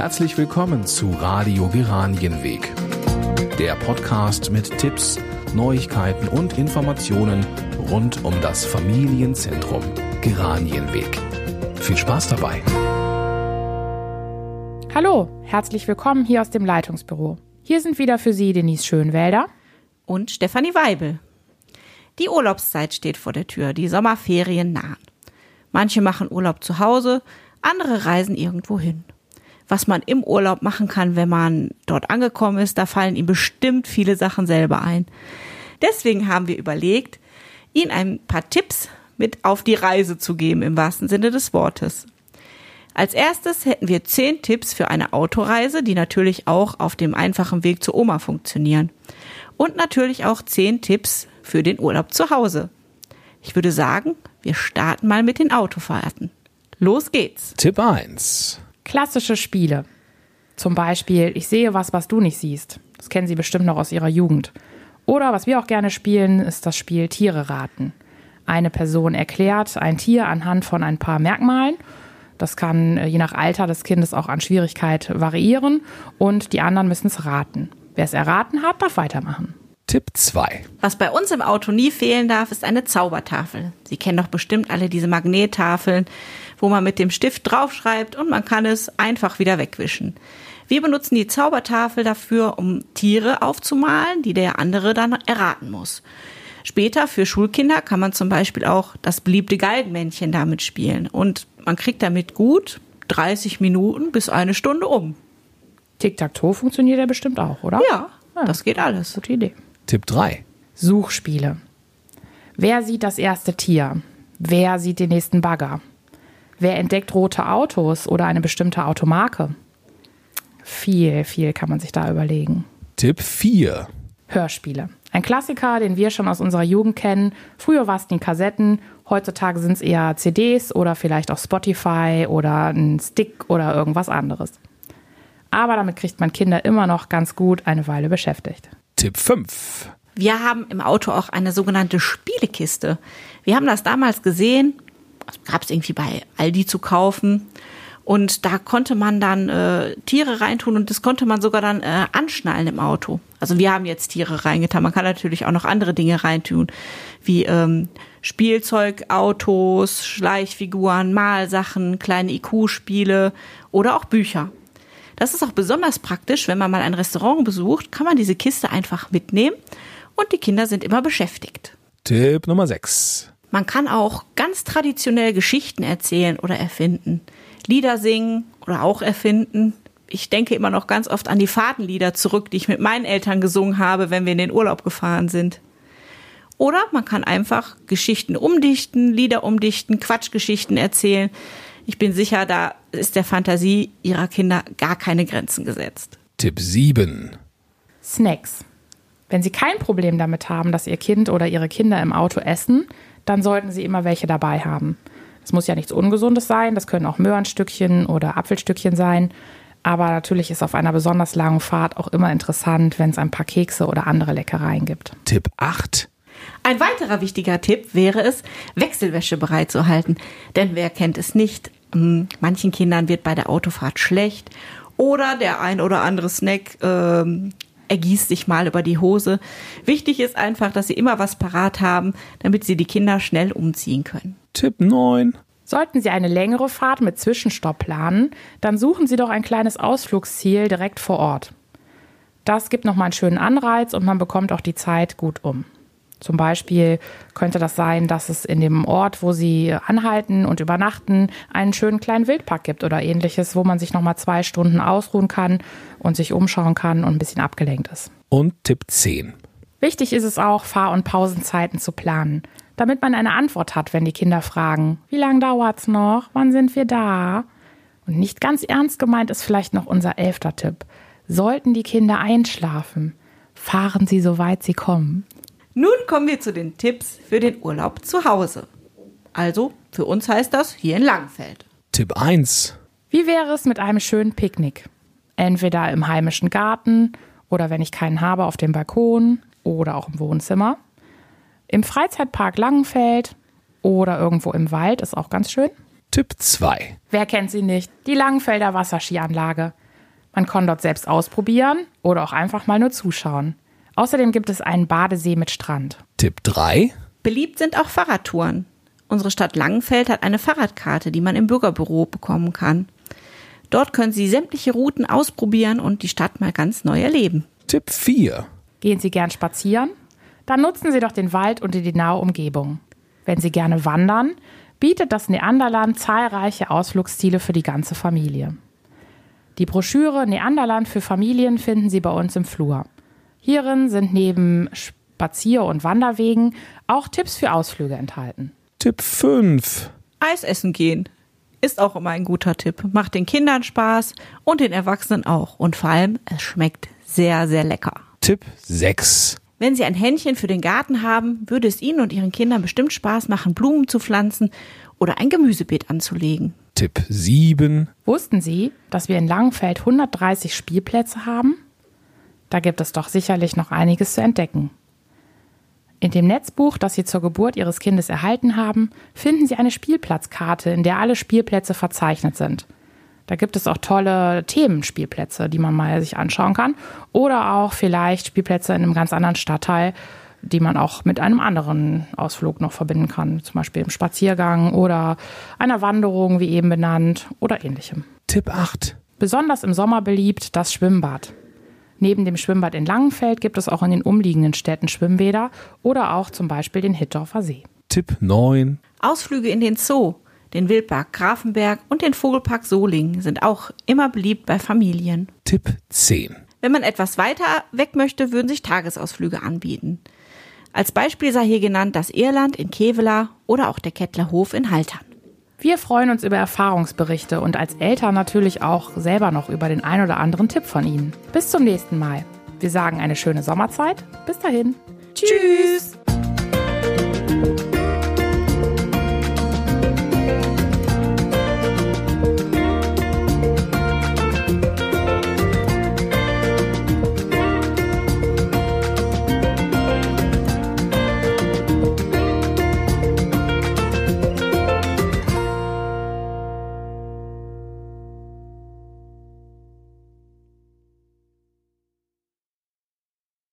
Herzlich willkommen zu Radio Geranienweg. Der Podcast mit Tipps, Neuigkeiten und Informationen rund um das Familienzentrum Geranienweg. Viel Spaß dabei. Hallo, herzlich willkommen hier aus dem Leitungsbüro. Hier sind wieder für Sie Denise Schönwälder und Stefanie Weibel. Die Urlaubszeit steht vor der Tür, die Sommerferien nahen. Manche machen Urlaub zu Hause, andere reisen irgendwo hin. Was man im Urlaub machen kann, wenn man dort angekommen ist, da fallen ihm bestimmt viele Sachen selber ein. Deswegen haben wir überlegt, Ihnen ein paar Tipps mit auf die Reise zu geben, im wahrsten Sinne des Wortes. Als erstes hätten wir zehn Tipps für eine Autoreise, die natürlich auch auf dem einfachen Weg zur Oma funktionieren. Und natürlich auch zehn Tipps für den Urlaub zu Hause. Ich würde sagen, wir starten mal mit den Autofahrten. Los geht's. Tipp 1. Klassische Spiele. Zum Beispiel, ich sehe was, was du nicht siehst. Das kennen Sie bestimmt noch aus Ihrer Jugend. Oder was wir auch gerne spielen, ist das Spiel Tiere raten. Eine Person erklärt ein Tier anhand von ein paar Merkmalen. Das kann äh, je nach Alter des Kindes auch an Schwierigkeit variieren und die anderen müssen es raten. Wer es erraten hat, darf weitermachen. Tipp 2. Was bei uns im Auto nie fehlen darf, ist eine Zaubertafel. Sie kennen doch bestimmt alle diese Magnettafeln, wo man mit dem Stift draufschreibt und man kann es einfach wieder wegwischen. Wir benutzen die Zaubertafel dafür, um Tiere aufzumalen, die der andere dann erraten muss. Später für Schulkinder kann man zum Beispiel auch das beliebte Galgenmännchen damit spielen und man kriegt damit gut 30 Minuten bis eine Stunde um. Tic-Tac-Toe funktioniert ja bestimmt auch, oder? Ja, ja, das geht alles. Gute Idee. Tipp 3. Suchspiele. Wer sieht das erste Tier? Wer sieht den nächsten Bagger? Wer entdeckt rote Autos oder eine bestimmte Automarke? Viel, viel kann man sich da überlegen. Tipp 4. Hörspiele. Ein Klassiker, den wir schon aus unserer Jugend kennen. Früher war es die Kassetten, heutzutage sind es eher CDs oder vielleicht auch Spotify oder ein Stick oder irgendwas anderes. Aber damit kriegt man Kinder immer noch ganz gut eine Weile beschäftigt. Tipp 5. Wir haben im Auto auch eine sogenannte Spielekiste. Wir haben das damals gesehen, gab es irgendwie bei Aldi zu kaufen. Und da konnte man dann äh, Tiere reintun und das konnte man sogar dann äh, anschnallen im Auto. Also wir haben jetzt Tiere reingetan. Man kann natürlich auch noch andere Dinge reintun, wie ähm, Spielzeug, Autos, Schleichfiguren, Malsachen, kleine IQ-Spiele oder auch Bücher. Das ist auch besonders praktisch, wenn man mal ein Restaurant besucht, kann man diese Kiste einfach mitnehmen und die Kinder sind immer beschäftigt. Tipp Nummer 6. Man kann auch ganz traditionell Geschichten erzählen oder erfinden. Lieder singen oder auch erfinden. Ich denke immer noch ganz oft an die Fahrtenlieder zurück, die ich mit meinen Eltern gesungen habe, wenn wir in den Urlaub gefahren sind. Oder man kann einfach Geschichten umdichten, Lieder umdichten, Quatschgeschichten erzählen. Ich bin sicher, da ist der Fantasie ihrer Kinder gar keine Grenzen gesetzt. Tipp 7. Snacks. Wenn Sie kein Problem damit haben, dass Ihr Kind oder Ihre Kinder im Auto essen, dann sollten Sie immer welche dabei haben. Es muss ja nichts Ungesundes sein, das können auch Möhrenstückchen oder Apfelstückchen sein. Aber natürlich ist auf einer besonders langen Fahrt auch immer interessant, wenn es ein paar Kekse oder andere Leckereien gibt. Tipp 8. Ein weiterer wichtiger Tipp wäre es, Wechselwäsche bereitzuhalten. Denn wer kennt es nicht? Hm, manchen Kindern wird bei der Autofahrt schlecht oder der ein oder andere Snack ähm, ergießt sich mal über die Hose. Wichtig ist einfach, dass sie immer was parat haben, damit sie die Kinder schnell umziehen können. Tipp 9. Sollten Sie eine längere Fahrt mit Zwischenstopp planen, dann suchen Sie doch ein kleines Ausflugsziel direkt vor Ort. Das gibt nochmal einen schönen Anreiz und man bekommt auch die Zeit gut um. Zum Beispiel könnte das sein, dass es in dem Ort, wo sie anhalten und übernachten, einen schönen kleinen Wildpark gibt oder ähnliches, wo man sich nochmal zwei Stunden ausruhen kann und sich umschauen kann und ein bisschen abgelenkt ist. Und Tipp 10. Wichtig ist es auch, Fahr- und Pausenzeiten zu planen, damit man eine Antwort hat, wenn die Kinder fragen, wie lange dauert's noch, wann sind wir da? Und nicht ganz ernst gemeint ist vielleicht noch unser elfter Tipp. Sollten die Kinder einschlafen, fahren sie so weit sie kommen. Nun kommen wir zu den Tipps für den Urlaub zu Hause. Also, für uns heißt das hier in Langfeld. Tipp 1. Wie wäre es mit einem schönen Picknick? Entweder im heimischen Garten oder wenn ich keinen habe, auf dem Balkon oder auch im Wohnzimmer. Im Freizeitpark Langenfeld oder irgendwo im Wald ist auch ganz schön. Tipp 2. Wer kennt sie nicht? Die Langenfelder Wasserskianlage. Man kann dort selbst ausprobieren oder auch einfach mal nur zuschauen. Außerdem gibt es einen Badesee mit Strand. Tipp 3. Beliebt sind auch Fahrradtouren. Unsere Stadt Langenfeld hat eine Fahrradkarte, die man im Bürgerbüro bekommen kann. Dort können Sie sämtliche Routen ausprobieren und die Stadt mal ganz neu erleben. Tipp 4. Gehen Sie gern spazieren? Dann nutzen Sie doch den Wald und die nahe Umgebung. Wenn Sie gerne wandern, bietet das Neanderland zahlreiche Ausflugsziele für die ganze Familie. Die Broschüre Neanderland für Familien finden Sie bei uns im Flur. Hierin sind neben Spazier- und Wanderwegen auch Tipps für Ausflüge enthalten. Tipp 5. Eis essen gehen ist auch immer ein guter Tipp. Macht den Kindern Spaß und den Erwachsenen auch. Und vor allem, es schmeckt sehr, sehr lecker. Tipp 6. Wenn Sie ein Händchen für den Garten haben, würde es Ihnen und Ihren Kindern bestimmt Spaß machen, Blumen zu pflanzen oder ein Gemüsebeet anzulegen. Tipp 7. Wussten Sie, dass wir in Langenfeld 130 Spielplätze haben? Da gibt es doch sicherlich noch einiges zu entdecken. In dem Netzbuch, das Sie zur Geburt Ihres Kindes erhalten haben, finden Sie eine Spielplatzkarte, in der alle Spielplätze verzeichnet sind. Da gibt es auch tolle Themenspielplätze, die man mal sich anschauen kann. Oder auch vielleicht Spielplätze in einem ganz anderen Stadtteil, die man auch mit einem anderen Ausflug noch verbinden kann. Zum Beispiel im Spaziergang oder einer Wanderung, wie eben benannt, oder ähnlichem. Tipp 8. Besonders im Sommer beliebt das Schwimmbad. Neben dem Schwimmbad in Langenfeld gibt es auch in den umliegenden Städten Schwimmbäder oder auch zum Beispiel den Hittorfer See. Tipp 9. Ausflüge in den Zoo, den Wildpark Grafenberg und den Vogelpark Solingen sind auch immer beliebt bei Familien. Tipp 10. Wenn man etwas weiter weg möchte, würden sich Tagesausflüge anbieten. Als Beispiel sei hier genannt das Irland in Kevela oder auch der Kettler Hof in Haltern. Wir freuen uns über Erfahrungsberichte und als Eltern natürlich auch selber noch über den ein oder anderen Tipp von Ihnen. Bis zum nächsten Mal. Wir sagen eine schöne Sommerzeit. Bis dahin. Tschüss!